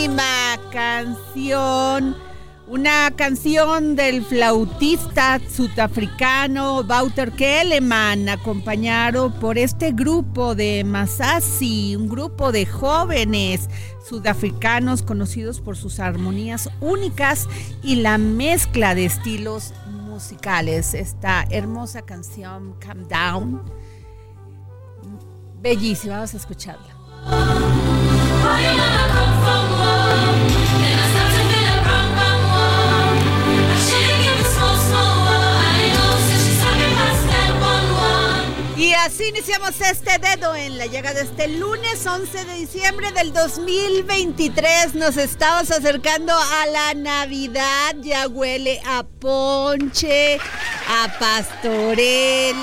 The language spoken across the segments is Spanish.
Bellísima canción. Una canción del flautista sudafricano Wouter Kelleman, acompañado por este grupo de Masasi, un grupo de jóvenes sudafricanos conocidos por sus armonías únicas y la mezcla de estilos musicales. Esta hermosa canción, Calm Down, bellísima, vamos a escucharla. Y así iniciamos este dedo en la llegada de este lunes 11 de diciembre del 2023. Nos estamos acercando a la Navidad. Ya huele a ponche, a pastorelas,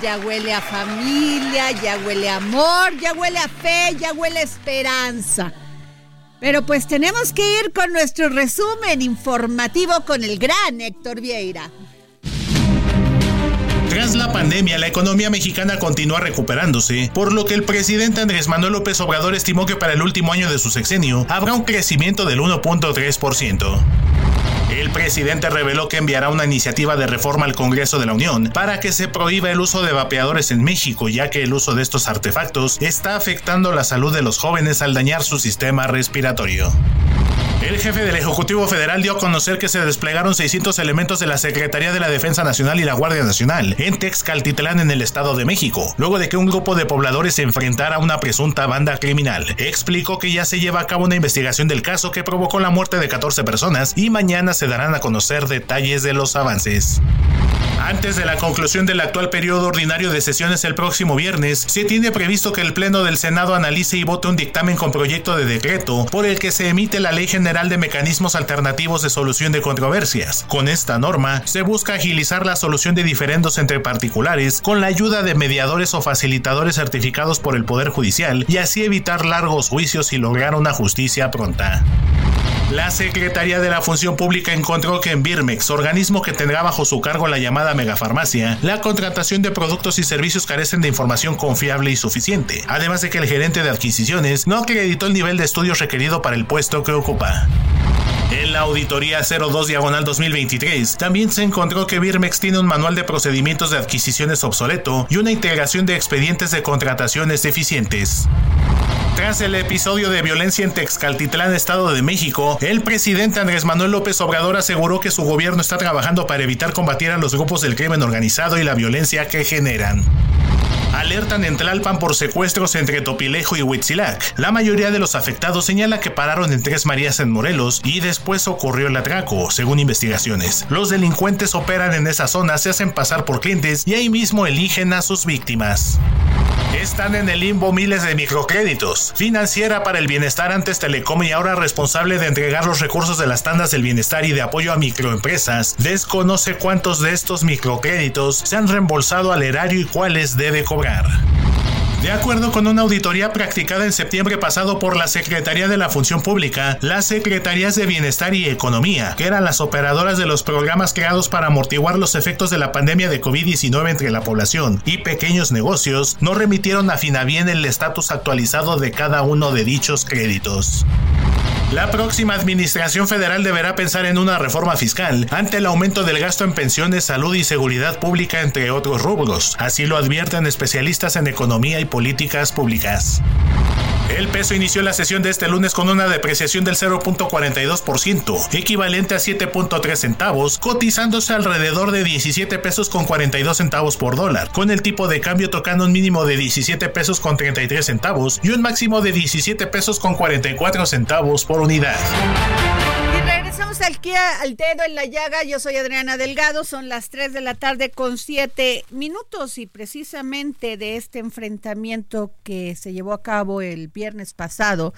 ya huele a familia, ya huele a amor, ya huele a fe, ya huele a esperanza. Pero pues tenemos que ir con nuestro resumen informativo con el gran Héctor Vieira. Tras la pandemia, la economía mexicana continúa recuperándose, por lo que el presidente Andrés Manuel López Obrador estimó que para el último año de su sexenio habrá un crecimiento del 1.3%. El presidente reveló que enviará una iniciativa de reforma al Congreso de la Unión para que se prohíba el uso de vapeadores en México, ya que el uso de estos artefactos está afectando la salud de los jóvenes al dañar su sistema respiratorio. El jefe del Ejecutivo Federal dio a conocer que se desplegaron 600 elementos de la Secretaría de la Defensa Nacional y la Guardia Nacional en Texcaltitlán, en el Estado de México, luego de que un grupo de pobladores se enfrentara a una presunta banda criminal. Explicó que ya se lleva a cabo una investigación del caso que provocó la muerte de 14 personas y mañana se darán a conocer detalles de los avances. Antes de la conclusión del actual periodo ordinario de sesiones el próximo viernes, se tiene previsto que el Pleno del Senado analice y vote un dictamen con proyecto de decreto por el que se emite la Ley General de Mecanismos Alternativos de Solución de Controversias. Con esta norma, se busca agilizar la solución de diferendos entre particulares con la ayuda de mediadores o facilitadores certificados por el Poder Judicial y así evitar largos juicios y lograr una justicia pronta. La Secretaría de la Función Pública encontró que en Birmex, organismo que tendrá bajo su cargo la llamada megafarmacia, la contratación de productos y servicios carecen de información confiable y suficiente, además de que el gerente de adquisiciones no acreditó el nivel de estudios requerido para el puesto que ocupa. En la auditoría 02 diagonal 2023 también se encontró que Birmex tiene un manual de procedimientos de adquisiciones obsoleto y una integración de expedientes de contrataciones deficientes. Tras el episodio de violencia en Texcaltitlán, Estado de México, el presidente Andrés Manuel López Obrador aseguró que su gobierno está trabajando para evitar combatir a los grupos del crimen organizado y la violencia que generan. Alertan en Tlalpan por secuestros entre Topilejo y Huitzilac. La mayoría de los afectados señala que pararon en Tres Marías en Morelos y después ocurrió el atraco, según investigaciones. Los delincuentes operan en esa zona, se hacen pasar por clientes y ahí mismo eligen a sus víctimas. Están en el limbo miles de microcréditos. Financiera para el Bienestar antes Telecom y ahora responsable de entregar los recursos de las tandas del bienestar y de apoyo a microempresas, desconoce cuántos de estos microcréditos se han reembolsado al erario y cuáles debe cobrar. De acuerdo con una auditoría practicada en septiembre pasado por la Secretaría de la Función Pública, las Secretarías de Bienestar y Economía, que eran las operadoras de los programas creados para amortiguar los efectos de la pandemia de COVID-19 entre la población y pequeños negocios, no remitieron a Finavien el estatus actualizado de cada uno de dichos créditos. La próxima administración federal deberá pensar en una reforma fiscal ante el aumento del gasto en pensiones, salud y seguridad pública, entre otros rubros. Así lo advierten especialistas en economía y políticas públicas. El peso inició la sesión de este lunes con una depreciación del 0.42%, equivalente a 7.3 centavos, cotizándose alrededor de 17 pesos con 42 centavos por dólar, con el tipo de cambio tocando un mínimo de 17 pesos con 33 centavos y un máximo de 17 pesos con 44 centavos por Y regresamos aquí al dedo en la llaga. Yo soy Adriana Delgado. Son las 3 de la tarde con 7 minutos y precisamente de este enfrentamiento que se llevó a cabo el viernes pasado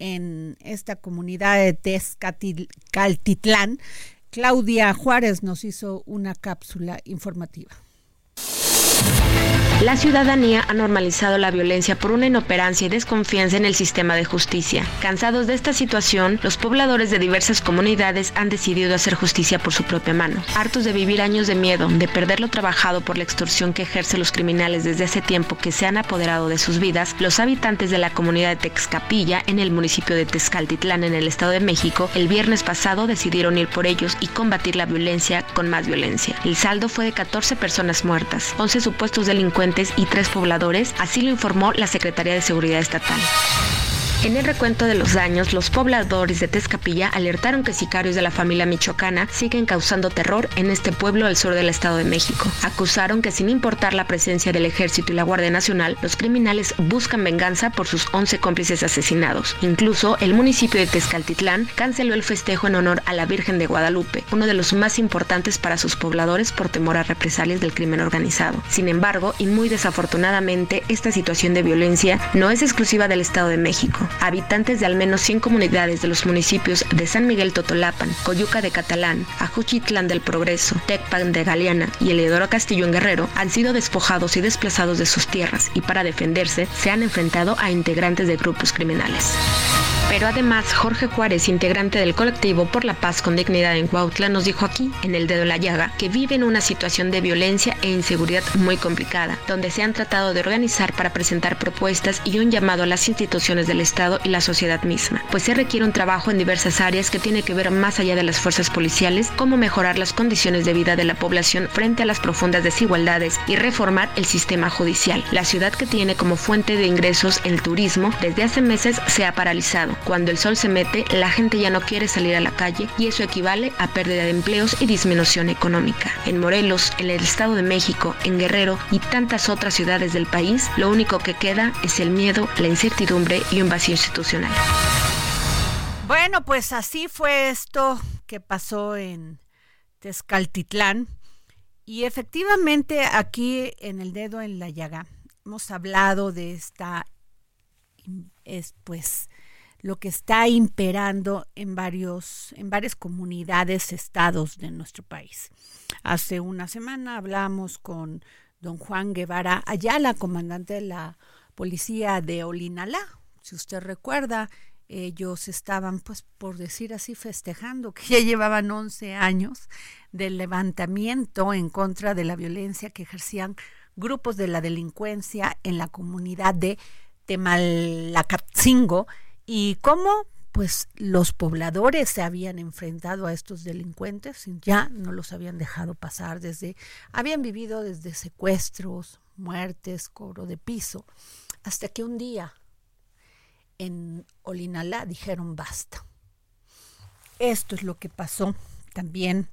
en esta comunidad de Tezcatitlán, Claudia Juárez nos hizo una cápsula informativa. La ciudadanía ha normalizado la violencia por una inoperancia y desconfianza en el sistema de justicia. Cansados de esta situación, los pobladores de diversas comunidades han decidido hacer justicia por su propia mano. Hartos de vivir años de miedo, de perder lo trabajado por la extorsión que ejercen los criminales desde hace tiempo que se han apoderado de sus vidas, los habitantes de la comunidad de Texcapilla, en el municipio de Tezcaltitlán, en el Estado de México, el viernes pasado decidieron ir por ellos y combatir la violencia con más violencia. El saldo fue de 14 personas muertas, 11 supuestos delincuentes y tres pobladores, así lo informó la Secretaría de Seguridad Estatal. En el recuento de los daños, los pobladores de Tezcapilla alertaron que sicarios de la familia michoacana siguen causando terror en este pueblo al sur del Estado de México. Acusaron que sin importar la presencia del ejército y la Guardia Nacional, los criminales buscan venganza por sus 11 cómplices asesinados. Incluso el municipio de Tezcaltitlán canceló el festejo en honor a la Virgen de Guadalupe, uno de los más importantes para sus pobladores por temor a represalias del crimen organizado. Sin embargo, y muy desafortunadamente, esta situación de violencia no es exclusiva del Estado de México habitantes de al menos 100 comunidades de los municipios de San Miguel Totolapan, Coyuca de Catalán, Ajuchitlán del Progreso, Tecpan de Galeana y Eleodoro Castillo en Guerrero han sido despojados y desplazados de sus tierras y para defenderse se han enfrentado a integrantes de grupos criminales. Pero además, Jorge Juárez, integrante del colectivo Por la Paz con Dignidad en Cuautla, nos dijo aquí, en el dedo de la llaga, que vive en una situación de violencia e inseguridad muy complicada, donde se han tratado de organizar para presentar propuestas y un llamado a las instituciones del Estado y la sociedad misma, pues se requiere un trabajo en diversas áreas que tiene que ver más allá de las fuerzas policiales, cómo mejorar las condiciones de vida de la población frente a las profundas desigualdades y reformar el sistema judicial. La ciudad que tiene como fuente de ingresos el turismo desde hace meses se ha paralizado. Cuando el sol se mete, la gente ya no quiere salir a la calle y eso equivale a pérdida de empleos y disminución económica. En Morelos, en el Estado de México, en Guerrero y tantas otras ciudades del país, lo único que queda es el miedo, la incertidumbre y un vacío institucional. Bueno, pues así fue esto que pasó en Tezcaltitlán. Y efectivamente aquí en el dedo en la llaga hemos hablado de esta, es pues lo que está imperando en varios, en varias comunidades, estados de nuestro país. Hace una semana hablamos con don Juan Guevara Ayala, comandante de la policía de Olinalá. Si usted recuerda, ellos estaban, pues por decir así, festejando que ya llevaban 11 años del levantamiento en contra de la violencia que ejercían grupos de la delincuencia en la comunidad de Temalacatzingo y cómo pues los pobladores se habían enfrentado a estos delincuentes, ya no los habían dejado pasar desde, habían vivido desde secuestros, muertes, cobro de piso, hasta que un día en Olinalá dijeron basta. Esto es lo que pasó también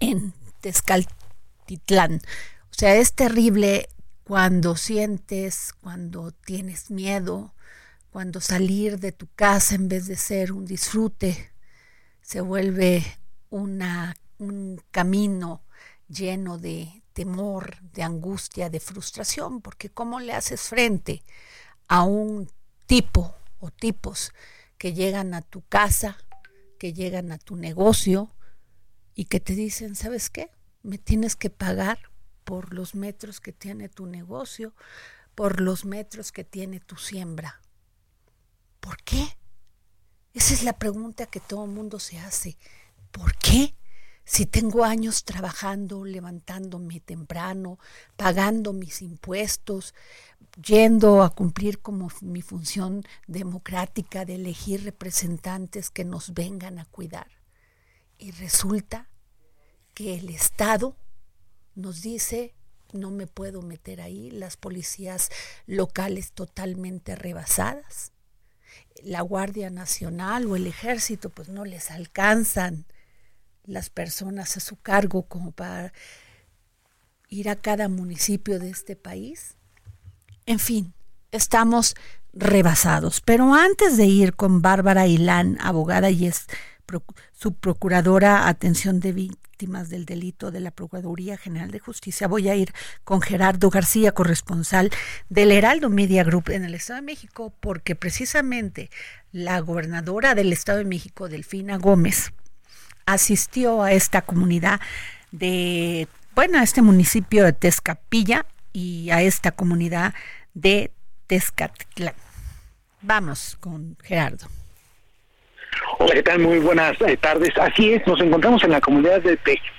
en Tezcaltitlán. O sea, es terrible cuando sientes, cuando tienes miedo, cuando salir de tu casa en vez de ser un disfrute, se vuelve una, un camino lleno de temor, de angustia, de frustración, porque ¿cómo le haces frente a un tipo o tipos que llegan a tu casa, que llegan a tu negocio y que te dicen, ¿sabes qué? Me tienes que pagar por los metros que tiene tu negocio, por los metros que tiene tu siembra. ¿Por qué? Esa es la pregunta que todo el mundo se hace. ¿Por qué? Si tengo años trabajando, levantándome temprano, pagando mis impuestos, yendo a cumplir como mi función democrática de elegir representantes que nos vengan a cuidar. Y resulta que el Estado nos dice, no me puedo meter ahí, las policías locales totalmente rebasadas, la Guardia Nacional o el ejército pues no les alcanzan las personas a su cargo como para ir a cada municipio de este país. En fin, estamos rebasados. Pero antes de ir con Bárbara Ilán, abogada y es su procuradora atención de víctimas del delito de la Procuraduría General de Justicia, voy a ir con Gerardo García, corresponsal del Heraldo Media Group en el Estado de México, porque precisamente la gobernadora del Estado de México, Delfina Gómez, asistió a esta comunidad de, bueno, a este municipio de Tezcapilla y a esta comunidad de Tezcatlán. Vamos con Gerardo. Hola, ¿qué tal? Muy buenas eh, tardes. Así es, nos encontramos en la comunidad de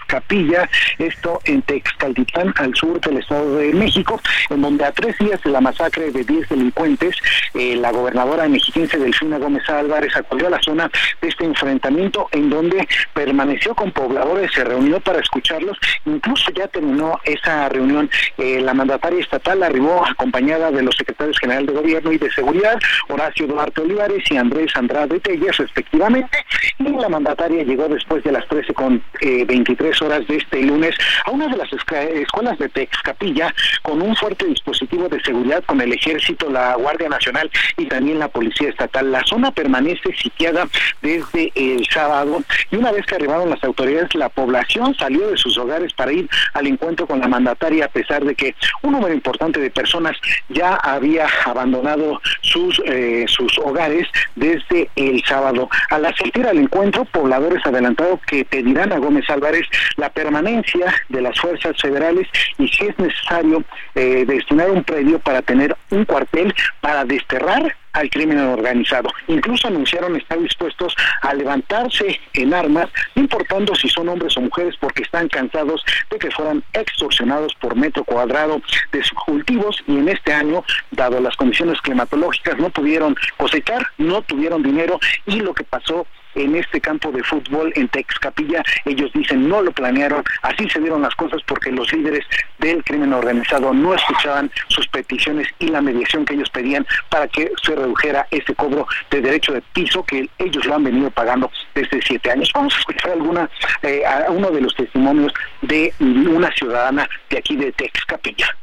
Texcapilla, esto en Texcaltitlán, al sur del Estado de México, en donde a tres días de la masacre de 10 delincuentes, eh, la gobernadora mexiquense Delfina Gómez Álvarez acudió a la zona de este enfrentamiento, en donde permaneció con pobladores, se reunió para escucharlos, incluso ya terminó esa reunión. Eh, la mandataria estatal arribó acompañada de los secretarios generales de Gobierno y de Seguridad, Horacio Duarte Olivares y Andrés Andrade Telles, respectivamente, y la mandataria llegó después de las 13 con 23 horas de este lunes a una de las escuelas de Texcapilla con un fuerte dispositivo de seguridad con el ejército, la Guardia Nacional y también la Policía Estatal. La zona permanece sitiada desde el sábado y una vez que arribaron las autoridades, la población salió de sus hogares para ir al encuentro con la mandataria a pesar de que un número importante de personas ya había abandonado sus, eh, sus hogares desde el sábado. Al asistir al encuentro, pobladores adelantados que pedirán a Gómez Álvarez la permanencia de las fuerzas federales y si es necesario eh, destinar un predio para tener un cuartel para desterrar al crimen organizado. Incluso anunciaron estar dispuestos a levantarse en armas, no importando si son hombres o mujeres, porque están cansados de que fueran extorsionados por metro cuadrado de sus cultivos y en este año, dado las condiciones climatológicas, no pudieron cosechar, no tuvieron dinero y lo que pasó en este campo de fútbol en Texcapilla. Ellos dicen no lo planearon, así se dieron las cosas porque los líderes del crimen organizado no escuchaban sus peticiones y la mediación que ellos pedían para que se redujera ese cobro de derecho de piso que ellos lo han venido pagando desde siete años. Vamos a escuchar alguna eh, uno de los testimonios de una ciudadana de aquí de Texcapilla.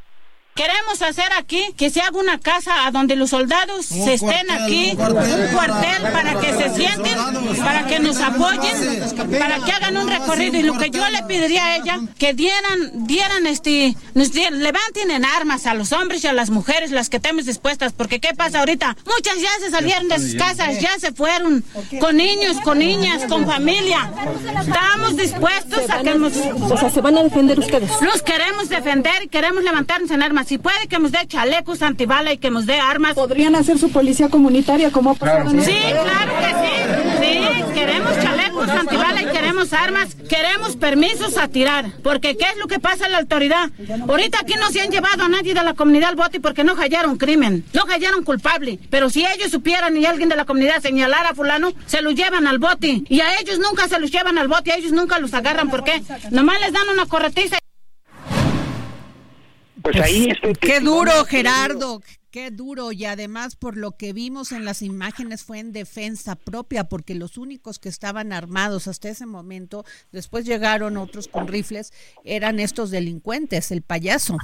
Queremos hacer aquí que se haga una casa a donde los soldados se estén aquí, un cuartel, para que se sienten, para que nos apoyen, para que hagan un recorrido. Y lo que yo le pediría a ella, que dieran, dieran este, nos levanten en armas a los hombres y a las mujeres, las que estemos dispuestas, porque ¿qué pasa ahorita? Muchas ya se salieron de sus casas, ya se fueron, con niños, con niñas, con familia. Estamos dispuestos a que nos... O sea, ¿se van a defender ustedes? Nos queremos defender y queremos levantarnos en armas si puede que nos dé chalecos antibala y que nos dé armas. ¿Podrían hacer su policía comunitaria como ha pasado Sí, claro que sí. Sí, queremos chalecos antibala y queremos armas. Queremos permisos a tirar. Porque ¿qué es lo que pasa en la autoridad? Ahorita aquí no se han llevado a nadie de la comunidad al bote porque no hallaron crimen. No hallaron culpable. Pero si ellos supieran y alguien de la comunidad señalara a fulano, se los llevan al bote. Y a ellos nunca se los llevan al bote. A ellos nunca los agarran. ¿Por qué? Nomás les dan una corretiza. Pues ahí este Qué duro, Gerardo. Qué duro y además por lo que vimos en las imágenes fue en defensa propia porque los únicos que estaban armados hasta ese momento, después llegaron otros con rifles, eran estos delincuentes, el payaso.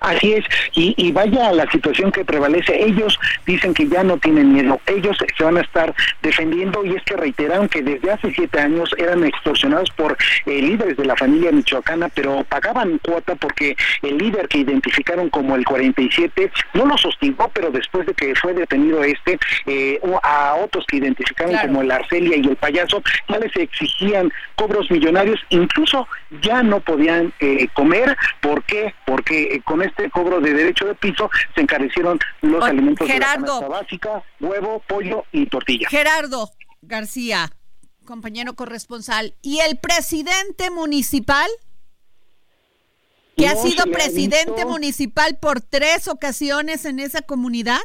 Así es, y, vaya la situación que prevalece. Ellos dicen que ya no tienen miedo, ellos se van a estar defendiendo y es que reiteraron que desde hace siete años eran extorsionados por eh, líderes de la familia michoacana, pero pagaban cuota porque el líder que identificaron como el 47 no lo sostengó, pero después de que fue detenido este, eh, a otros que identificaron como el Arcelia y el payaso, ya les exigían cobros millonarios, incluso ya no podían eh, comer. ¿Por qué? Porque con este cobro de derecho de piso se encarecieron los alimentos de la básica, huevo, pollo y tortilla. Gerardo García, compañero corresponsal, ¿y el presidente municipal? que ha sido presidente municipal por tres ocasiones en esa comunidad?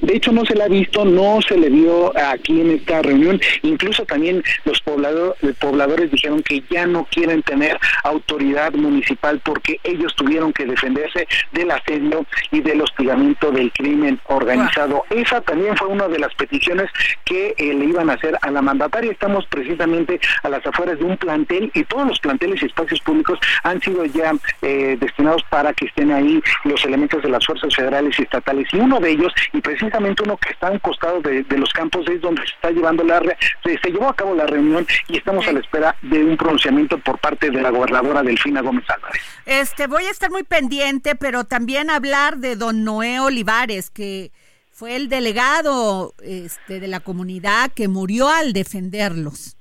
De hecho, no se le ha visto, no se le vio aquí en esta reunión. Incluso también los pobladores dijeron que ya no quieren tener autoridad municipal porque ellos tuvieron que defenderse del asedio y del hostigamiento del crimen organizado. Esa también fue una de las peticiones que eh, le iban a hacer a la mandataria. Estamos precisamente a las afueras de un plantel y todos los planteles y espacios públicos han sido ya eh, destinados para que estén ahí los elementos de las fuerzas federales y estatales. Y uno de ellos, y precisamente uno que está en costado de, los campos es donde se está llevando la se, se, llevó a cabo la reunión y estamos a la espera de un pronunciamiento por parte de la gobernadora Delfina Gómez Álvarez. Este voy a estar muy pendiente, pero también hablar de don Noé Olivares que fue el delegado este, de la comunidad que murió al defenderlos.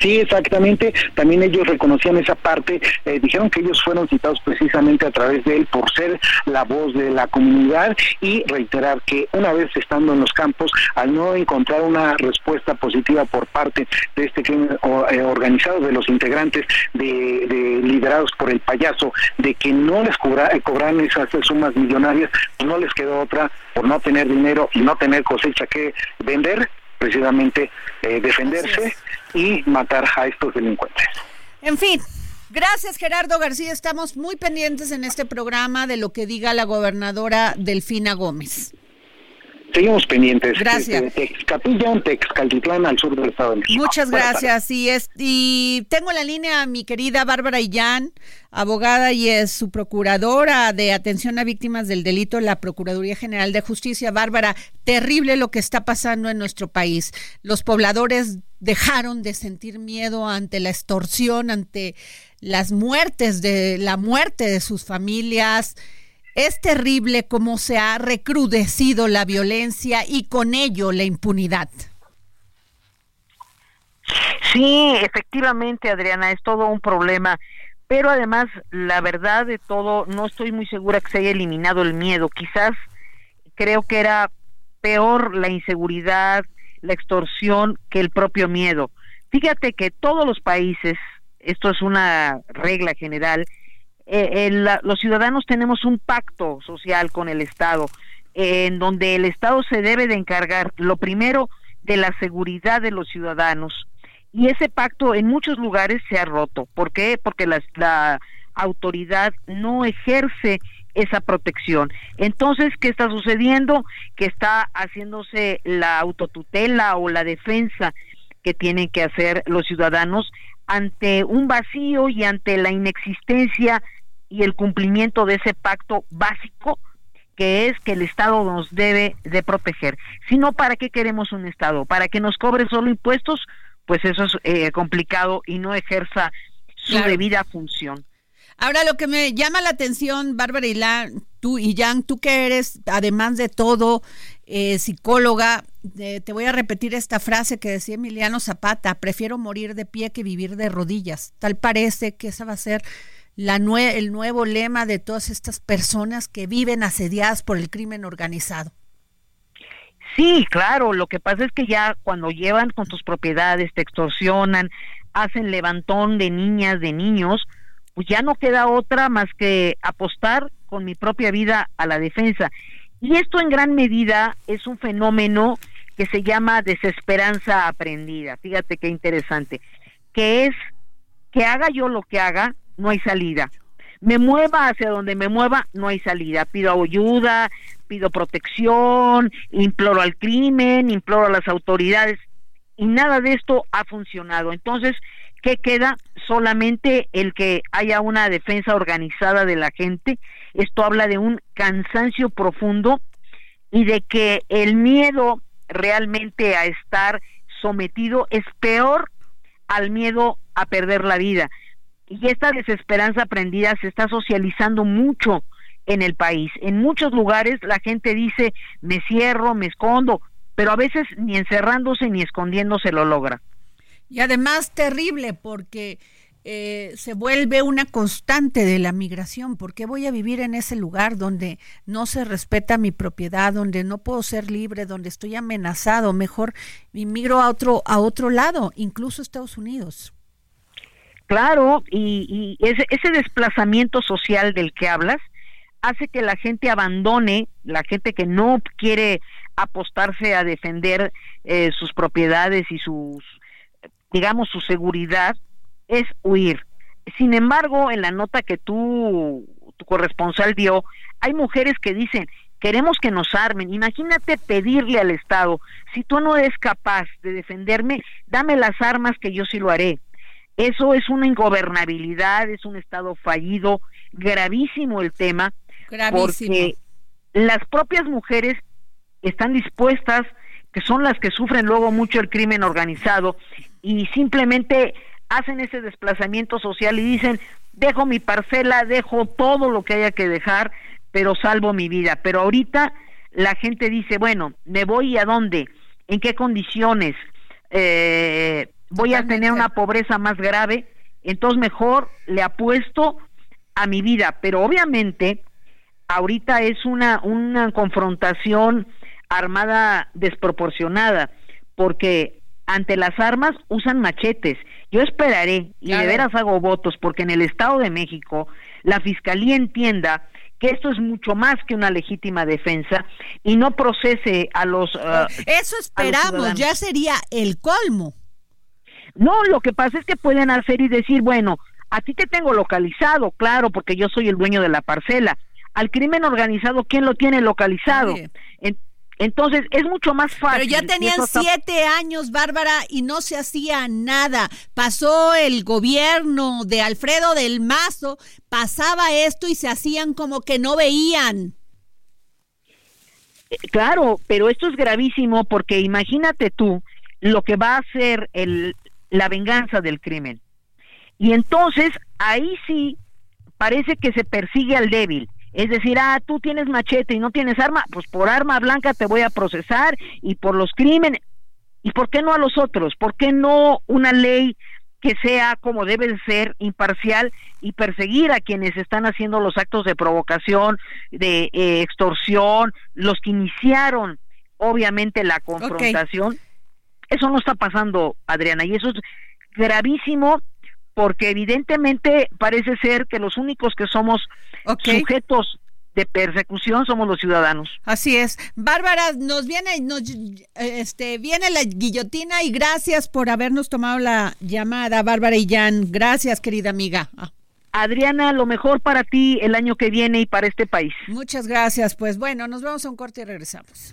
Sí, exactamente. También ellos reconocían esa parte. Eh, dijeron que ellos fueron citados precisamente a través de él por ser la voz de la comunidad y reiterar que una vez estando en los campos, al no encontrar una respuesta positiva por parte de este crimen eh, organizado de los integrantes de, liderados por el payaso, de que no les cobra, eh, cobran esas sumas millonarias, pues no les quedó otra por no tener dinero y no tener cosecha que vender, precisamente defenderse y matar a estos delincuentes. En fin, Gracias Gerardo García, estamos muy pendientes en este programa de lo que diga la gobernadora Delfina Gómez. Seguimos pendientes. Gracias. Texcapilla, Texcaltitlán, al sur del estado de México. Muchas gracias. Y, es, y tengo en la línea a mi querida Bárbara Illán, abogada y es su procuradora de atención a víctimas del delito la Procuraduría General de Justicia. Bárbara, terrible lo que está pasando en nuestro país. Los pobladores dejaron de sentir miedo ante la extorsión, ante las muertes de la muerte de sus familias. Es terrible cómo se ha recrudecido la violencia y con ello la impunidad. Sí, efectivamente, Adriana, es todo un problema. Pero además, la verdad de todo, no estoy muy segura que se haya eliminado el miedo. Quizás creo que era peor la inseguridad, la extorsión que el propio miedo. Fíjate que todos los países, esto es una regla general, eh, los ciudadanos tenemos un pacto social con el Estado, en donde el Estado se debe de encargar, lo primero, de la seguridad de los ciudadanos. Y ese pacto en muchos lugares se ha roto. ¿Por qué? Porque la autoridad no ejerce esa protección. Entonces, ¿qué está sucediendo? Que está haciéndose la autotutela o la defensa que tienen que hacer los ciudadanos ante un vacío y ante la inexistencia y el cumplimiento de ese pacto básico que es que el Estado nos debe de proteger. Si no, ¿para qué queremos un Estado? ¿Para que nos cobre solo impuestos? Pues eso es eh, complicado y no ejerza su debida función. Ahora, lo que me llama la atención, Bárbara y tú y Jan, tú que eres, además de todo, eh, psicóloga, te voy a repetir esta frase que decía Emiliano Zapata, prefiero morir de pie que vivir de rodillas. Tal parece que esa va a ser la el nuevo lema de todas estas personas que viven asediadas por el crimen organizado. Sí, claro, lo que pasa es que ya cuando llevan con tus propiedades, te extorsionan, hacen levantón de niñas, de niños, pues ya no queda otra más que apostar con mi propia vida a la defensa. Y esto en gran medida es un fenómeno que se llama desesperanza aprendida. Fíjate qué interesante. Que es que haga yo lo que haga, no hay salida. Me mueva hacia donde me mueva, no hay salida. Pido ayuda, pido protección, imploro al crimen, imploro a las autoridades y nada de esto ha funcionado. Entonces, ¿Qué queda? Solamente el que haya una defensa organizada de la gente. Esto habla de un cansancio profundo y de que el miedo realmente a estar sometido es peor al miedo a perder la vida. Y esta desesperanza aprendida se está socializando mucho en el país. En muchos lugares la gente dice, me cierro, me escondo, pero a veces ni encerrándose ni escondiéndose lo logra. Y además terrible porque eh, se vuelve una constante de la migración. ¿Por qué voy a vivir en ese lugar donde no se respeta mi propiedad, donde no puedo ser libre, donde estoy amenazado? Mejor inmigro a otro, a otro lado, incluso Estados Unidos. Claro, y, ese, ese desplazamiento social del que hablas hace que la gente abandone, la gente que no quiere apostarse a defender eh, sus propiedades y sus digamos, su seguridad es huir. Sin embargo, en la nota que tú, tu corresponsal dio, hay mujeres que dicen, queremos que nos armen. Imagínate pedirle al Estado, si tú no eres capaz de defenderme, dame las armas que yo sí lo haré. Eso es una ingobernabilidad, es un Estado fallido, gravísimo el tema, gravísimo. porque las propias mujeres están dispuestas, que son las que sufren luego mucho el crimen organizado, y simplemente hacen ese desplazamiento social y dicen, dejo mi parcela, dejo todo lo que haya que dejar, pero salvo mi vida. Pero ahorita la gente dice, bueno, ¿me voy a dónde? ¿En qué condiciones? Eh, ¿Voy a tener una pobreza más grave? Entonces mejor le apuesto a mi vida. Pero obviamente ahorita es una, una confrontación armada desproporcionada, porque ante las armas usan machetes. Yo esperaré y de veras hago votos porque en el Estado de México la Fiscalía entienda que esto es mucho más que una legítima defensa y no procese a los... Uh, Eso esperamos, ya sería el colmo. No, lo que pasa es que pueden hacer y decir, bueno, a ti te tengo localizado, claro, porque yo soy el dueño de la parcela. Al crimen organizado, ¿quién lo tiene localizado? Entonces es mucho más fácil. Pero ya tenían siete años, Bárbara, y no se hacía nada. Pasó el gobierno de Alfredo del Mazo, pasaba esto y se hacían como que no veían. Eh, claro, pero esto es gravísimo porque imagínate tú lo que va a hacer el, la venganza del crimen. Y entonces ahí sí parece que se persigue al débil es decir, ah, tú tienes machete y no tienes arma, pues por arma blanca te voy a procesar y por los crímenes. ¿Y por qué no a los otros? ¿Por qué no una ley que sea como debe de ser, imparcial y perseguir a quienes están haciendo los actos de provocación, de eh, extorsión, los que iniciaron obviamente la confrontación. Eso no está pasando, Adriana, y eso es gravísimo porque evidentemente parece ser que los únicos que somos sujetos de persecución somos los ciudadanos. Así es. Bárbara, nos viene, nos, este, viene la guillotina y gracias por habernos tomado la llamada, Bárbara y Jan. Gracias, querida amiga. Ah. Adriana, lo mejor para ti el año que viene y para este país. Muchas gracias. Pues bueno, nos vamos a un corte y regresamos.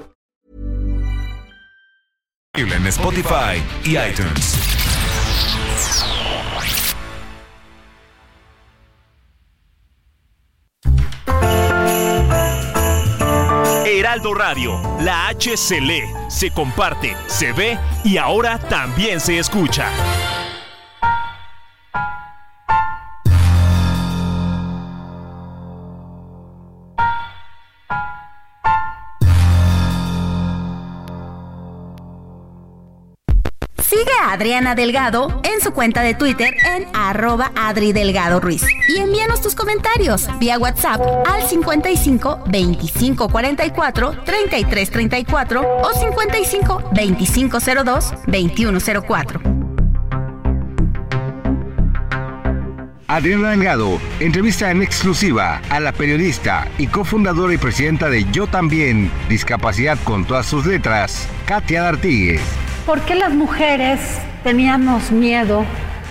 en Spotify y iTunes. Heraldo Radio, la H se lee, se comparte, se ve y ahora también se escucha. Sigue a Adriana Delgado en su cuenta de Twitter en arroba Adri Delgado Ruiz. Y envíanos tus comentarios vía WhatsApp al 55 25 44 33 34 o 55 25 02 21 04. Adriana Delgado entrevista en exclusiva a la periodista y cofundadora y presidenta de Yo También, Discapacidad con todas sus letras, Katia D'Artigues. ¿Por qué las mujeres teníamos miedo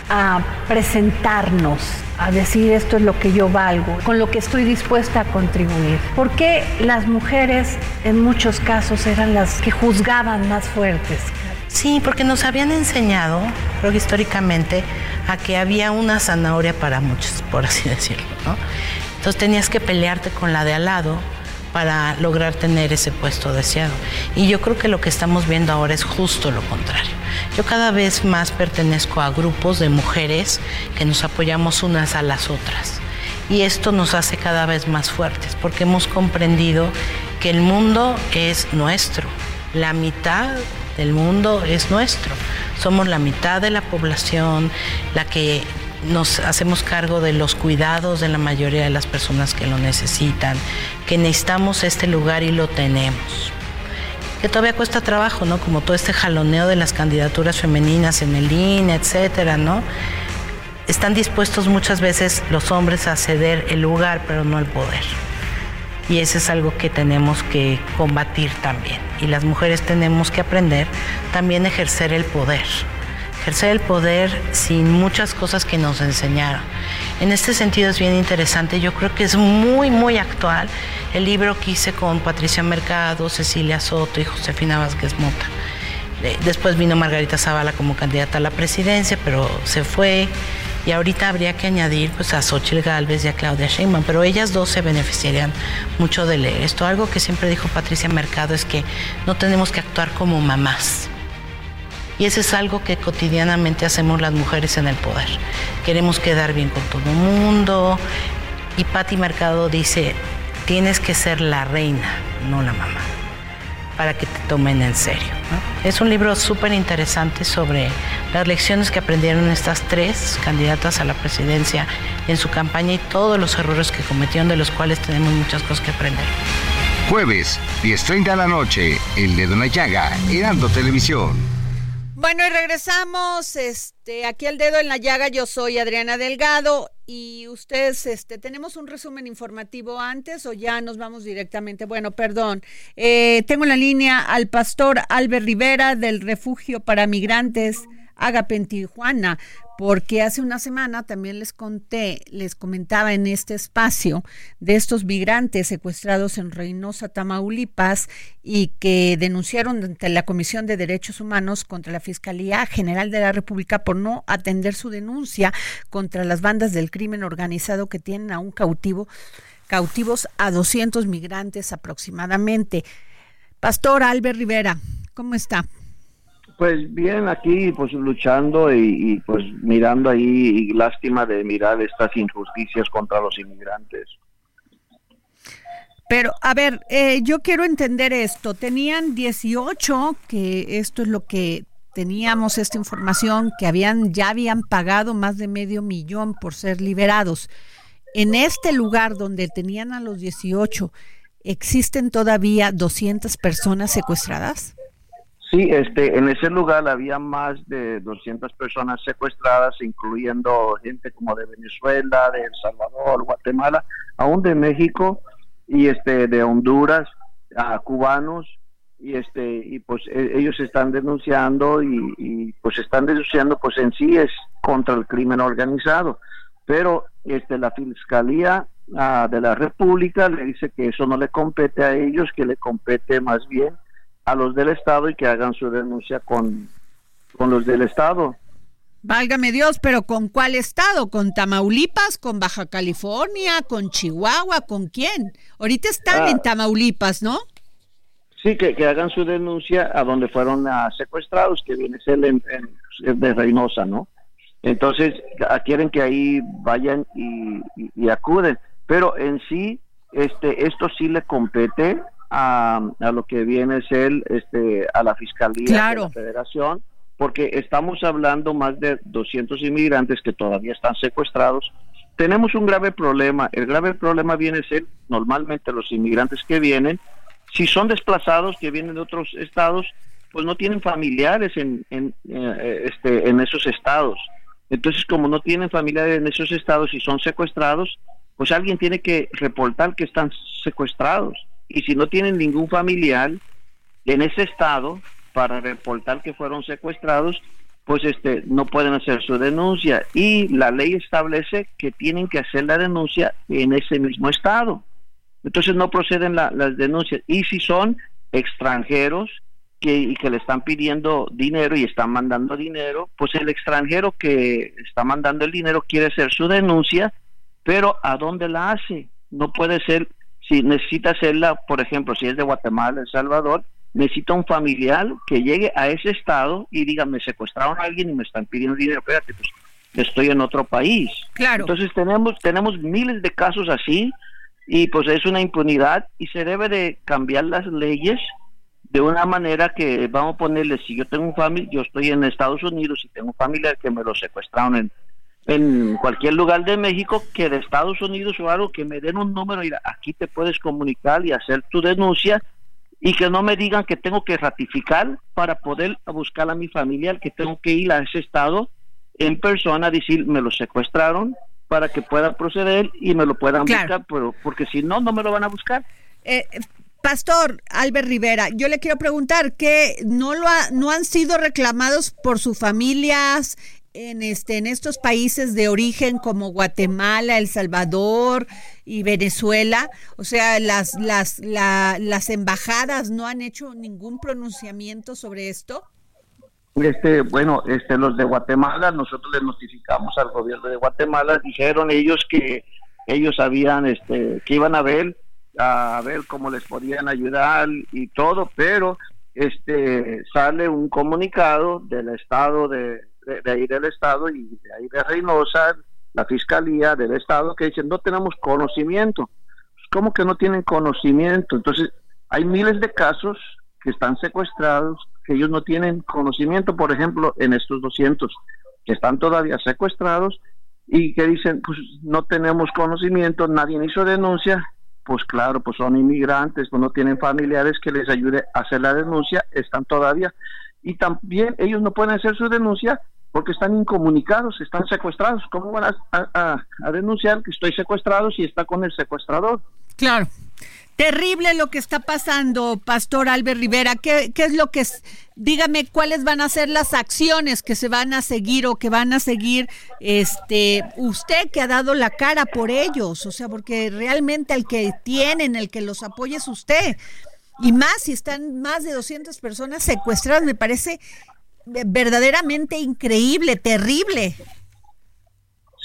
a presentarnos, a decir esto es lo que yo valgo, con lo que estoy dispuesta a contribuir? ¿Por qué las mujeres en muchos casos eran las que juzgaban más fuertes? Sí, porque nos habían enseñado, creo que históricamente, a que había una zanahoria para muchos, por así decirlo. Entonces tenías que pelearte con la de al lado para lograr tener ese puesto deseado. Y yo creo que lo que estamos viendo ahora es justo lo contrario. Yo cada vez más pertenezco a grupos de mujeres que nos apoyamos unas a las otras. Y esto nos hace cada vez más fuertes porque hemos comprendido que el mundo es nuestro. La mitad del mundo es nuestro. Somos la mitad de la población, la que nos hacemos cargo de los cuidados de la mayoría de las personas que lo necesitan, que necesitamos este lugar y lo tenemos. Que todavía cuesta trabajo, ¿no? Como todo este jaloneo de las candidaturas femeninas en el INE, etcétera, ¿no? Están dispuestos muchas veces los hombres a ceder el lugar, pero no el poder. Y eso es algo que tenemos que combatir también. Y las mujeres tenemos que aprender también a ejercer el poder ejercer el poder sin muchas cosas que nos enseñaron. En este sentido es bien interesante, yo creo que es muy, muy actual el libro que hice con Patricia Mercado, Cecilia Soto y Josefina Vázquez Mota. Eh, después vino Margarita Zavala como candidata a la presidencia, pero se fue. Y ahorita habría que añadir pues, a Xochitl Galvez y a Claudia Sheinbaum, pero ellas dos se beneficiarían mucho de leer esto. Algo que siempre dijo Patricia Mercado es que no tenemos que actuar como mamás y eso es algo que cotidianamente hacemos las mujeres en el poder. Queremos quedar bien con todo el mundo. Y Patti Mercado dice, tienes que ser la reina, no la mamá, para que te tomen en serio. Es un libro súper interesante sobre las lecciones que aprendieron estas tres candidatas a la presidencia en su campaña y todos los errores que cometieron, de los cuales tenemos muchas cosas que aprender. Jueves, 10.30 de la noche, El Dedo en la Llaga, Herando Televisión. Bueno, y regresamos este, aquí al dedo en la llaga. Yo soy Adriana Delgado y ustedes, este, tenemos un resumen informativo antes o ya nos vamos directamente. Bueno, perdón. Eh, tengo en la línea al pastor Albert Rivera del Refugio para Migrantes Agape Tijuana porque hace una semana también les conté, les comentaba en este espacio de estos migrantes secuestrados en Reynosa, Tamaulipas, y que denunciaron ante la Comisión de Derechos Humanos contra la Fiscalía General de la República por no atender su denuncia contra las bandas del crimen organizado que tienen a un cautivo, cautivos a 200 migrantes aproximadamente. Pastor Albert Rivera, ¿cómo está? Pues bien, aquí pues luchando y, pues mirando ahí, y lástima de mirar estas injusticias contra los inmigrantes. Pero, a ver, eh, yo quiero entender esto. Tenían 18, que esto es lo que teníamos esta información, que habían ya habían pagado más de medio millón por ser liberados. En este lugar donde tenían a los 18, ¿existen todavía 200 personas secuestradas? Sí, este, en ese lugar había más de 200 personas secuestradas, incluyendo gente como de Venezuela, de El Salvador, Guatemala, aún de México y este de Honduras, a cubanos y este y pues e, ellos están denunciando y, pues están denunciando pues en sí es contra el crimen organizado, pero este la fiscalía ah, de la República le dice que eso no le compete a ellos, que le compete más bien a los del Estado y que hagan su denuncia con, con los del Estado. Válgame Dios, pero ¿con cuál estado? ¿Con Tamaulipas? ¿Con Baja California? ¿Con Chihuahua? ¿Con quién? Ahorita están en ah. Tamaulipas, ¿no? Sí, que, que, hagan su denuncia a donde fueron uh, secuestrados, que viene ser en, de Reynosa, ¿no? Entonces, quieren que ahí vayan y, y, acuden. Pero en sí, este, esto sí le compete a, lo que viene a ser este, a la Fiscalía de la Federación, porque estamos hablando más de 200 inmigrantes que todavía están secuestrados. Tenemos un grave problema. El grave problema viene a ser normalmente los inmigrantes que vienen, si son desplazados que vienen de otros estados, pues no tienen familiares en, en, eh, este, en esos estados. Entonces, como no tienen familiares en esos estados y son secuestrados, pues alguien tiene que reportar que están secuestrados y si no tienen ningún familiar en ese estado para reportar que fueron secuestrados, pues este no pueden hacer su denuncia y la ley establece que tienen que hacer la denuncia en ese mismo estado. Entonces no proceden las denuncias y si son extranjeros que, y que le están pidiendo dinero y están mandando dinero, pues el extranjero que está mandando el dinero quiere hacer su denuncia, pero ¿a dónde la hace? No puede ser si necesita hacerla, por ejemplo, si es de Guatemala, El Salvador, necesita un familiar que llegue a ese estado y diga, me secuestraron a alguien y me están pidiendo dinero, espérate, pues estoy en otro país. Claro. Entonces tenemos, tenemos miles de casos así y pues es una impunidad y se debe de cambiar las leyes de una manera que vamos a ponerle, si yo tengo un familia, yo estoy en Estados Unidos y tengo un familiar que me lo secuestraron en en cualquier lugar de México que de Estados Unidos o algo que me den un número y aquí te puedes comunicar y hacer tu denuncia y que no me digan que tengo que ratificar para poder buscar a mi familia, que tengo que ir a ese estado en persona a decir me lo secuestraron para que pueda proceder y me lo puedan buscar, pero porque si no, no me lo van a buscar. Eh, Pastor Albert Rivera, yo le quiero preguntar que no lo no han sido reclamados por sus familias en este en estos países de origen como Guatemala, El Salvador y Venezuela, o sea, las las las embajadas no han hecho ningún pronunciamiento sobre esto. Este, bueno, este los de Guatemala nosotros les notificamos al gobierno de Guatemala, dijeron ellos que ellos sabían este que iban a ver a ver cómo les podían ayudar y todo, pero este sale un comunicado del estado de de, ahí del Estado y de ahí de Reynosa, la Fiscalía del Estado, que dicen no tenemos conocimiento. Pues, ¿Cómo que no tienen conocimiento? Entonces, hay miles de casos que están secuestrados, que ellos no tienen conocimiento, por ejemplo, en estos 200 que están todavía secuestrados y que dicen, pues no tenemos conocimiento, nadie hizo denuncia, pues claro, pues son inmigrantes, pues no tienen familiares que les ayude a hacer la denuncia, están todavía. Y también ellos no pueden hacer su denuncia porque están incomunicados, están secuestrados. ¿Cómo van a, denunciar que estoy secuestrado si está con el secuestrador? Claro. Terrible lo que está pasando, Pastor Albert Rivera. ¿Qué, ¿Qué, es lo que es? Dígame cuáles van a ser las acciones que se van a seguir o que van a seguir este usted que ha dado la cara por ellos, o sea, porque realmente el que tienen, el que los apoya es usted. Y más si están más de 200 personas secuestradas, me parece verdaderamente increíble, terrible.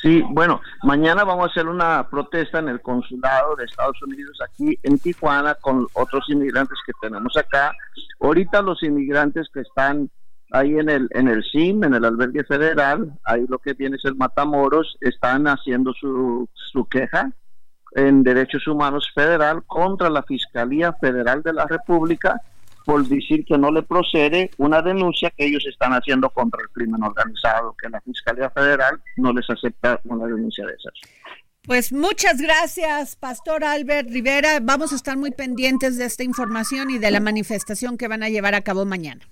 Sí, bueno, mañana vamos a hacer una protesta en el consulado de Estados Unidos aquí en Tijuana con otros inmigrantes que tenemos acá. Ahorita los inmigrantes que están ahí en el en el SIM, en el albergue federal, ahí lo que viene es el Matamoros, están haciendo su, su queja en Derechos Humanos Federal contra la Fiscalía Federal de la República por decir que no le procede una denuncia que ellos están haciendo contra el crimen organizado, que la Fiscalía Federal no les acepta una denuncia de esas. Pues muchas gracias, Pastor Albert Rivera. Vamos a estar muy pendientes de esta información y de la manifestación que van a llevar a cabo mañana.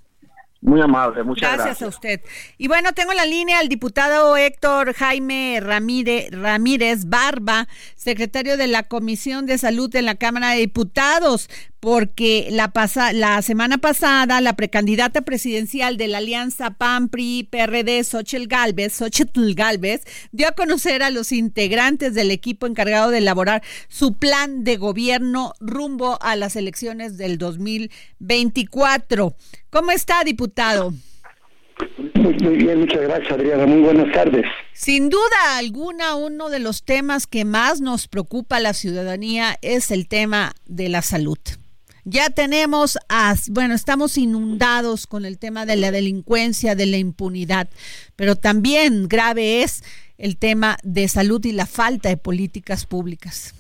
Muy amable, muchas gracias. Gracias a usted. Y bueno, tengo en la línea al diputado Héctor Jaime Ramírez, Ramírez Barba, secretario de la Comisión de Salud de la Cámara de Diputados, porque la, pasa, la semana pasada la precandidata presidencial de la alianza PAN-PRI-PRD, Xochitl Galvez, Xochitl Galvez, dio a conocer a los integrantes del equipo encargado de elaborar su plan de gobierno rumbo a las elecciones del 2024. ¿Cómo está, diputado? Muy, bien, muchas gracias, Adriana. Muy buenas tardes. Sin duda alguna, uno de los temas que más nos preocupa a la ciudadanía es el tema de la salud. Ya tenemos, bueno, estamos inundados con el tema de la delincuencia, de la impunidad, pero también grave es el tema de salud y la falta de políticas públicas.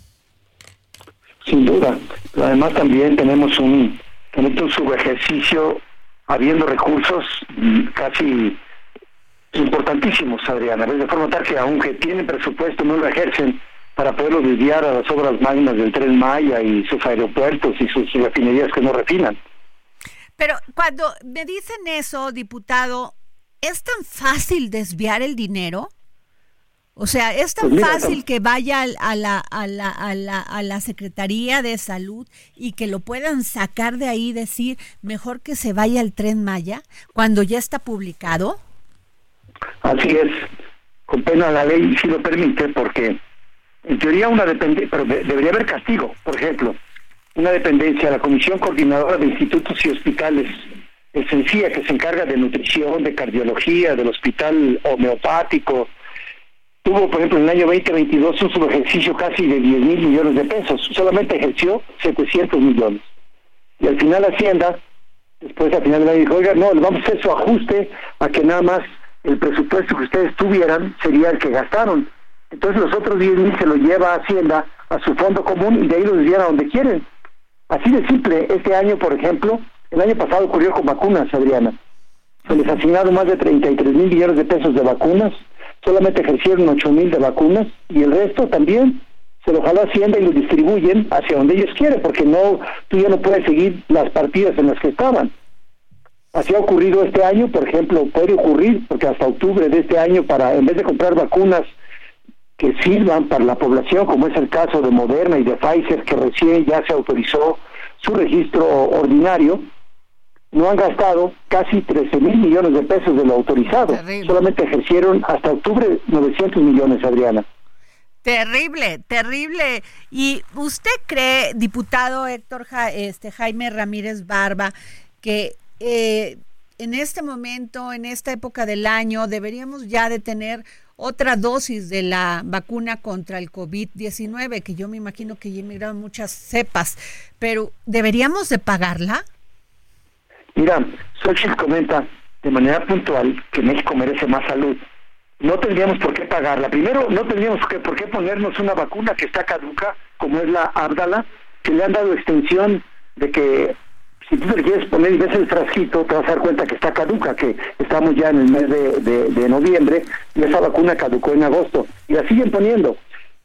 Sin duda. Además también tenemos un, tenemos un subejercicio habiendo recursos casi importantísimos, Adriana. De forma tal que aunque tienen presupuesto no lo ejercen para poderlo desviar a las obras magnas del tren Maya y sus aeropuertos y sus refinerías que no refinan. Pero cuando me dicen eso, diputado, ¿es tan fácil desviar el dinero? O sea, ¿es tan pues fácil que vaya a la, a, la, a, la, a la Secretaría de Salud y que lo puedan sacar de ahí y decir, mejor que se vaya al tren Maya cuando ya está publicado? Así es, con pena la ley sí lo permite porque en teoría una dependencia, pero debería haber castigo, por ejemplo, una dependencia, la Comisión Coordinadora de Institutos y Hospitales Esencia, que se encarga de nutrición, de cardiología, del hospital homeopático, tuvo, por ejemplo, en el año 2022 un subejercicio casi de 10 mil millones de pesos, solamente ejerció 700 millones. Y al final Hacienda, después al final del año dijo, oiga, no, le vamos a hacer su ajuste a que nada más el presupuesto que ustedes tuvieran sería el que gastaron. Entonces los otros 10 mil se lo lleva Hacienda a su fondo común y de ahí los desvían a donde quieren. Así de simple, este año, por ejemplo, el año pasado ocurrió con vacunas, Adriana. Se les asignaron más de 33 mil millones de pesos de vacunas, solamente ejercieron 8 mil de vacunas y el resto también se lo jaló Hacienda y lo distribuyen hacia donde ellos quieren, porque no tú ya no puedes seguir las partidas en las que estaban. Así ha ocurrido este año, por ejemplo, puede ocurrir, porque hasta octubre de este año, para en vez de comprar vacunas que sirvan para la población, como es el caso de Moderna y de Pfizer, que recién ya se autorizó su registro ordinario, no han gastado casi 13 mil millones de pesos de lo autorizado. Solamente ejercieron hasta octubre 900 millones, Adriana. Terrible, terrible. ¿Y usted cree, diputado Héctor este, Jaime Ramírez Barba, que eh, en este momento, en esta época del año, deberíamos ya de tener otra dosis de la vacuna contra el COVID-19, que yo me imagino que ya emigraron muchas cepas, pero ¿deberíamos de pagarla? Mira, Xochitl comenta de manera puntual que México merece más salud. No tendríamos por qué pagarla. Primero, no tendríamos que, por qué ponernos una vacuna que está caduca, como es la Abdala, que le han dado extensión de que si tú te quieres poner y ves el frasquito, te vas a dar cuenta que está caduca, que estamos ya en el mes de, de noviembre y esa vacuna caducó en agosto. Y la siguen poniendo.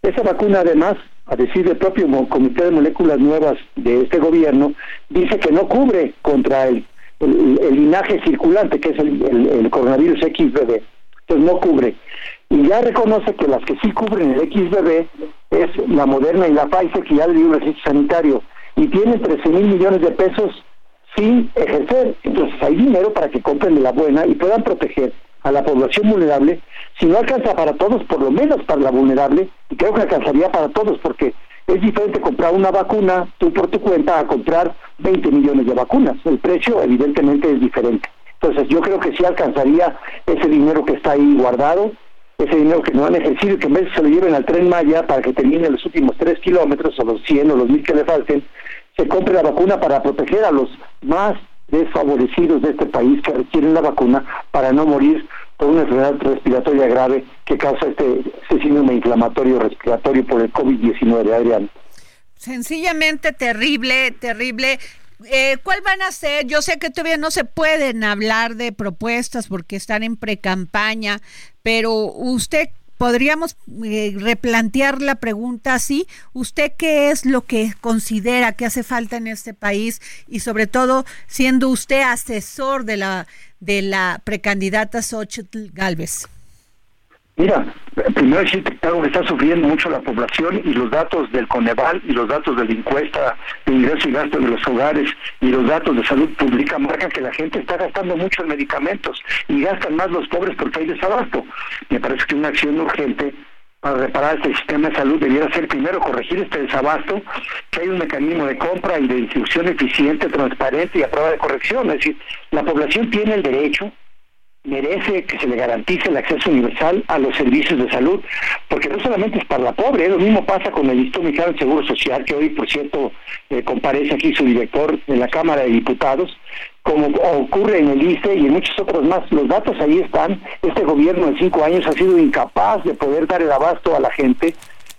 Esa vacuna además a decir del propio Comité de Moléculas Nuevas de este gobierno, dice que no cubre contra el, el, linaje circulante, que es el, coronavirus XBB. Entonces no cubre. Y ya reconoce que las que sí cubren el XBB es la Moderna y la Pfizer, que ya le dio un registro sanitario, y tienen 13 mil millones de pesos sin ejercer. Entonces hay dinero para que compren la buena y puedan proteger a la población vulnerable, si no alcanza para todos, por lo menos para la vulnerable, y creo que alcanzaría para todos, porque es diferente comprar una vacuna tú por tu cuenta a comprar 20 millones de vacunas. El precio evidentemente es diferente. Entonces yo creo que sí alcanzaría ese dinero que está ahí guardado, ese dinero que no han ejercido y que en vez se lo lleven al tren Maya para que termine los últimos 3 kilómetros o los 100 o los 1000 que le falten, se compre la vacuna para proteger a los más desfavorecidos de este país que requieren la vacuna para no morir por una enfermedad respiratoria grave que causa este, síndrome inflamatorio respiratorio por el COVID-19, Adrián. Sencillamente terrible, terrible. Eh, ¿Cuál van a ser? Yo sé que todavía no se pueden hablar de propuestas porque están en pre-campaña, pero usted podríamos eh, replantear la pregunta así. ¿Usted qué es lo que considera que hace falta en este país y sobre todo siendo usted asesor de la de la precandidata Xochitl Galvez? Mira, primero decir que está sufriendo mucho la población y los datos del Coneval y los datos de la encuesta de ingreso y gasto de los hogares y los datos de salud pública marcan que la gente está gastando mucho en medicamentos y gastan más los pobres porque hay desabasto. Me parece que una acción urgente para reparar este sistema de salud debiera ser primero corregir este desabasto, que hay un mecanismo de compra y de distribución eficiente, transparente y a prueba de corrección. Es decir, la población tiene el derecho merece que se le garantice el acceso universal a los servicios de salud, porque no solamente es para la pobre, ¿eh? lo mismo pasa con el Instituto Mexicano del Seguro Social, que hoy, por cierto, eh, comparece aquí su director en la Cámara de Diputados, como ocurre en el ISTE y en muchos otros más. Los datos ahí están. Este gobierno en cinco años ha sido incapaz de poder dar el abasto a la gente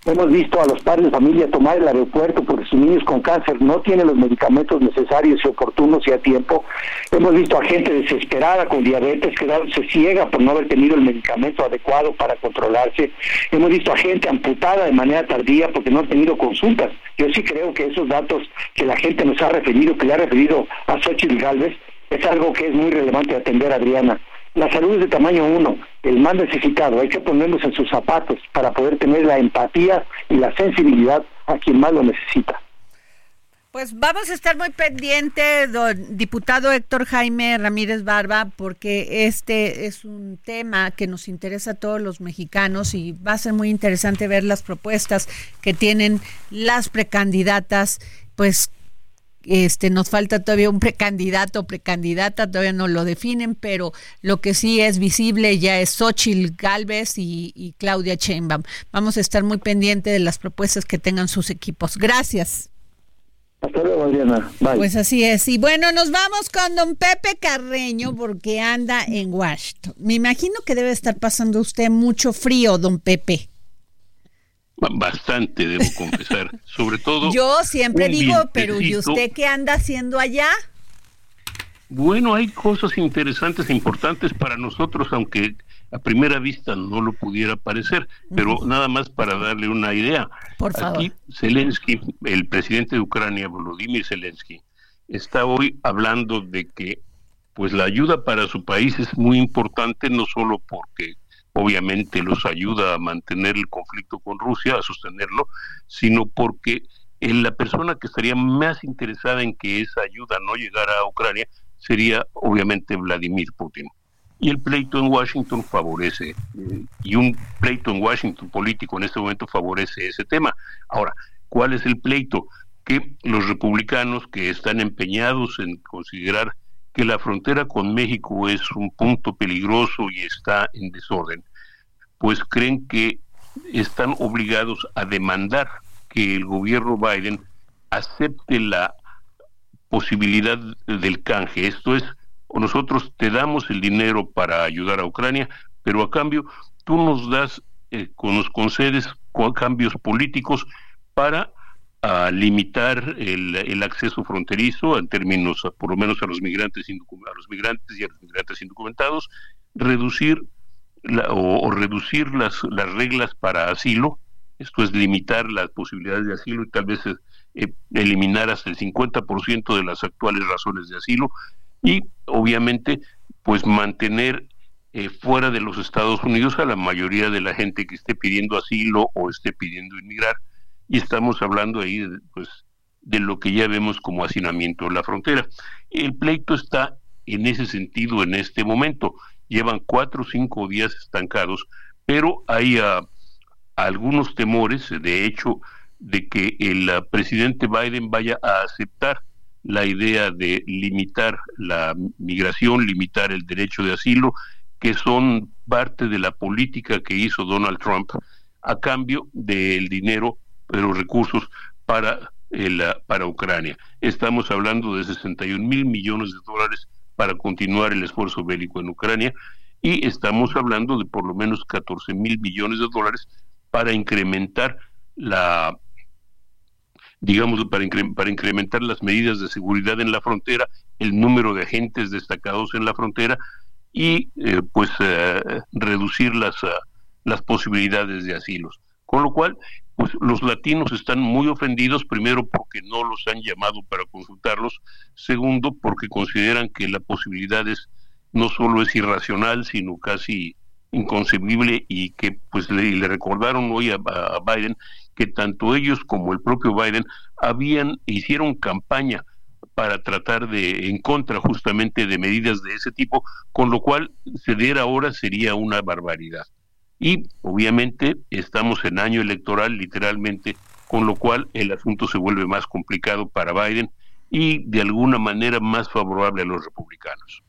Hemos visto a los padres de familia tomar el aeropuerto porque sus niños con cáncer no tienen los medicamentos necesarios y oportunos y a tiempo. Hemos visto a gente desesperada con diabetes quedándose ciega por no haber tenido el medicamento adecuado para controlarse. Hemos visto a gente amputada de manera tardía porque no ha tenido consultas. Yo sí creo que esos datos que la gente nos ha referido, que le ha referido a Xochitl Galvez, es algo que es muy relevante atender, Adriana. La salud es de tamaño uno, el más necesitado. Hay que ponernos en sus zapatos para poder tener la empatía y la sensibilidad a quien más lo necesita. Pues vamos a estar muy pendientes, diputado Héctor Jaime Ramírez Barba, porque este es un tema que nos interesa a todos los mexicanos y va a ser muy interesante ver las propuestas que tienen las precandidatas, pues este, nos falta todavía un precandidato, precandidata, todavía no lo definen, pero lo que sí es visible ya es Xochitl Galvez y, Claudia Sheinbaum. Vamos a estar muy pendientes de las propuestas que tengan sus equipos. Gracias. Hasta luego, Adriana. Pues así es. Y bueno, nos vamos con don Pepe Carreño porque anda en Washington. Me imagino que debe estar pasando usted mucho frío, don Pepe. Bastante, debo confesar. Sobre todo. Yo siempre digo, pero ¿y usted qué anda haciendo allá? Bueno, hay cosas interesantes e importantes para nosotros, aunque a primera vista no lo pudiera parecer, pero nada más para darle una idea. Por favor. Aquí Zelensky, el presidente de Ucrania, Volodymyr Zelensky, está hoy hablando de que pues la ayuda para su país es muy importante no solo porque obviamente los ayuda a mantener el conflicto con Rusia, a sostenerlo, sino porque la persona que estaría más interesada en que esa ayuda no llegara a Ucrania sería obviamente Vladimir Putin. Y el pleito en Washington favorece, eh, y un pleito en Washington político en este momento favorece ese tema. Ahora, ¿cuál es el pleito? Que los republicanos que están empeñados en considerar que la frontera con México es un punto peligroso y está en desorden, pues creen que están obligados a demandar que el gobierno Biden acepte la posibilidad del canje. Esto es, nosotros te damos el dinero para ayudar a Ucrania, pero a cambio tú nos das, eh, nos concedes cambios políticos para a limitar el, acceso fronterizo en términos, por lo menos a los migrantes, a los migrantes y a los migrantes indocumentados, reducir o, reducir las, las reglas para asilo, esto es limitar las posibilidades de asilo y tal vez eh, eliminar hasta el 50% de las actuales razones de asilo y obviamente pues mantener eh, fuera de los Estados Unidos a la mayoría de la gente que esté pidiendo asilo o esté pidiendo inmigrar y estamos hablando ahí de, pues de lo que ya vemos como hacinamiento en la frontera. El pleito está en ese sentido en este momento. Llevan cuatro o cinco días estancados, pero hay ah, algunos temores, de hecho, de que el ah, presidente Biden vaya a aceptar la idea de limitar la migración, limitar el derecho de asilo, que son parte de la política que hizo Donald Trump a cambio del dinero, de los recursos para, el, para Ucrania. Estamos hablando de 61 mil millones de dólares para continuar el esfuerzo bélico en Ucrania y estamos hablando de por lo menos 14 mil millones de dólares para incrementar la digamos, para, para incrementar las medidas de seguridad en la frontera, el número de agentes destacados en la frontera y eh, pues eh, reducir las, ah, las posibilidades de asilos. Con lo cual, pues los latinos están muy ofendidos, primero porque no los han llamado para consultarlos, segundo porque consideran que la posibilidad es, no solo es irracional, sino casi inconcebible y que pues le, recordaron hoy a, Biden que tanto ellos como el propio Biden habían hicieron campaña para tratar de en contra justamente de medidas de ese tipo, con lo cual ceder ahora sería una barbaridad. Y obviamente estamos en año electoral literalmente, con lo cual el asunto se vuelve más complicado para Biden y de alguna manera más favorable a los republicanos.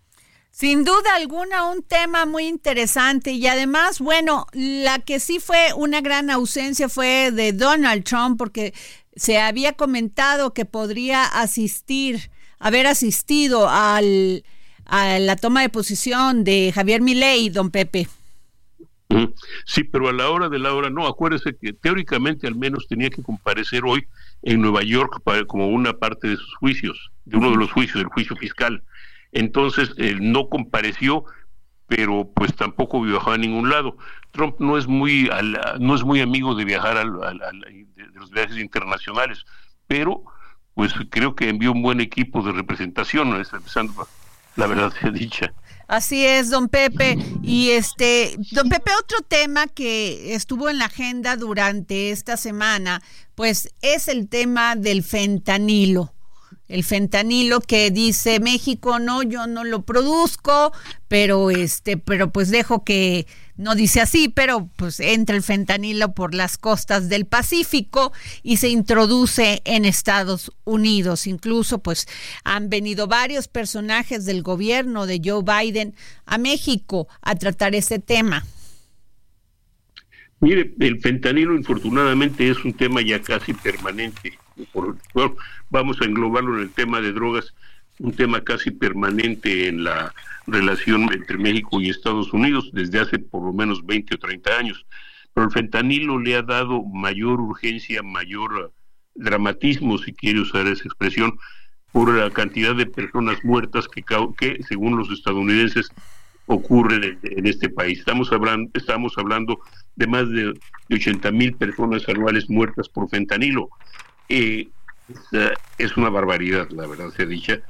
Sin duda alguna, un tema muy interesante y además, bueno, la que sí fue una gran ausencia fue de Donald Trump porque se había comentado que podría asistir, haber asistido al, a la toma de posición de Javier Milei, don Pepe. Sí, pero a la hora de la hora no. Acuérdese que teóricamente al menos tenía que comparecer hoy en Nueva York para, como una parte de sus juicios, de uno de los juicios, el juicio fiscal. Entonces, él no compareció, pero pues tampoco viajó a ningún lado. Trump no es muy no es muy amigo de viajar al, de, los viajes internacionales, pero pues creo que envió un buen equipo de representación, empezando la verdad sea dicha. Así es, don Pepe. Y este, don Pepe, otro tema que estuvo en la agenda durante esta semana, pues es el tema del fentanilo el fentanilo que dice México no yo no lo produzco pero este pero pues dejo que no dice así pero pues entra el fentanilo por las costas del Pacífico y se introduce en Estados Unidos. Incluso pues han venido varios personajes del gobierno de Joe Biden a México a tratar ese tema. Mire, el fentanilo infortunadamente es un tema ya casi permanente. Vamos a englobarlo en el tema de drogas, un tema casi permanente en la relación entre México y Estados Unidos desde hace por lo menos 20 o 30 años. Pero el fentanilo le ha dado mayor urgencia, mayor dramatismo, si quiere usar esa expresión, por la cantidad de personas muertas que, que según los estadounidenses, ocurren en, este país. Estamos hablando, estamos hablando de más de 80 mil personas anuales muertas por fentanilo. Eh, es una barbaridad, la verdad se dicha.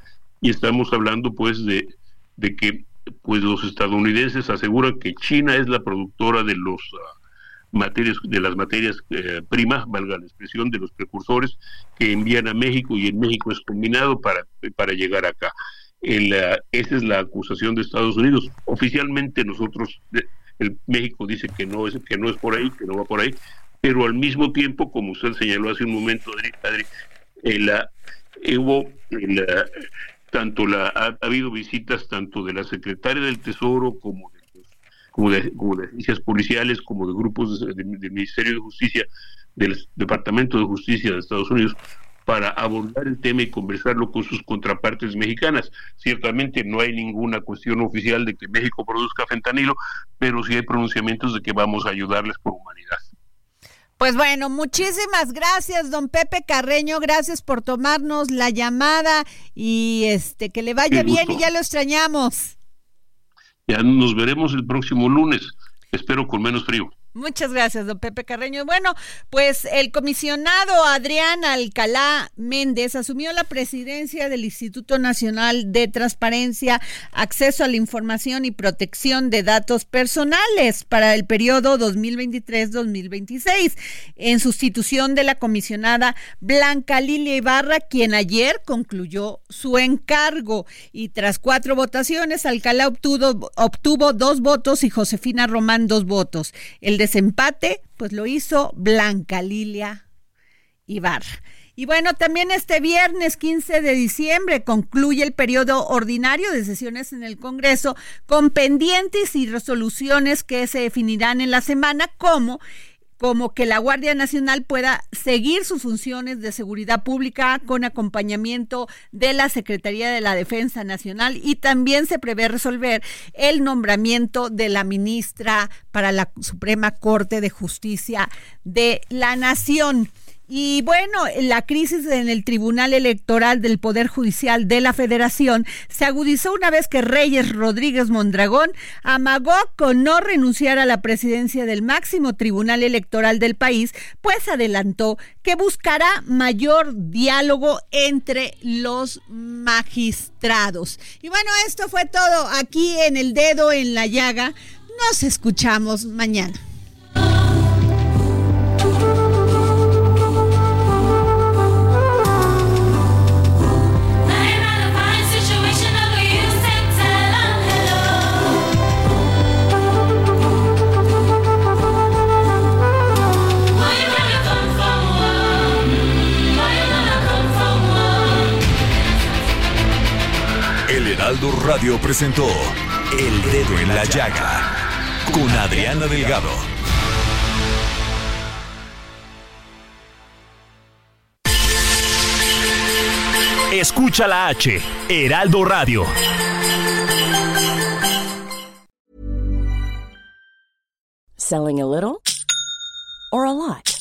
Y estamos hablando pues de, de que pues los estadounidenses aseguran que China es la productora de los ah, materias de las materias eh, primas, valga la expresión, de los precursores que envían a México y en México es combinado para, para llegar acá. El, ah, esa es la acusación de Estados Unidos. Oficialmente nosotros el México dice que no es que no es por ahí, que no va por ahí, pero al mismo tiempo, como usted señaló hace un momento, Adri, la, hubo tanto la ha, habido visitas tanto de la secretaria del Tesoro como de como de, como de agencias policiales, como de grupos del Ministerio de Justicia, del Departamento de Justicia de Estados Unidos, para abordar el tema y conversarlo con sus contrapartes mexicanas. Ciertamente no hay ninguna cuestión oficial de que México produzca fentanilo, pero sí hay pronunciamientos de que vamos a ayudarles por humanidad. Pues bueno, muchísimas gracias, don Pepe Carreño, gracias por tomarnos la llamada y este que le vaya bien y ya lo extrañamos. Ya nos veremos el próximo lunes, espero con menos frío. Muchas gracias, don Pepe Carreño. Bueno, pues el comisionado Adrián Alcalá Méndez asumió la presidencia del Instituto Nacional de Transparencia, Acceso a la Información y Protección de Datos Personales para el periodo 2023-2026, en sustitución de la comisionada Blanca Lilia Ibarra, quien ayer concluyó su encargo. Y tras cuatro votaciones, Alcalá obtuvo, obtuvo dos votos y Josefina Román dos votos. El desempate, pues lo hizo Blanca Lilia Ibarra. Y bueno, también este viernes 15 de diciembre concluye el periodo ordinario de sesiones en el Congreso con pendientes y resoluciones que se definirán en la semana como como que la Guardia Nacional pueda seguir sus funciones de seguridad pública con acompañamiento de la Secretaría de la Defensa Nacional y también se prevé resolver el nombramiento de la ministra para la Suprema Corte de Justicia de la Nación. Y bueno, la crisis en el Tribunal Electoral del Poder Judicial de la Federación se agudizó una vez que Reyes Rodríguez Mondragón amagó con no renunciar a la presidencia del máximo Tribunal Electoral del país, pues adelantó que buscará mayor diálogo entre los magistrados. Y bueno, esto fue todo aquí en el dedo en la llaga. Nos escuchamos mañana. Radio presentó El Dedo en la Llaga con Adriana Delgado. Escucha la H, Heraldo Radio. Selling a little or a lot?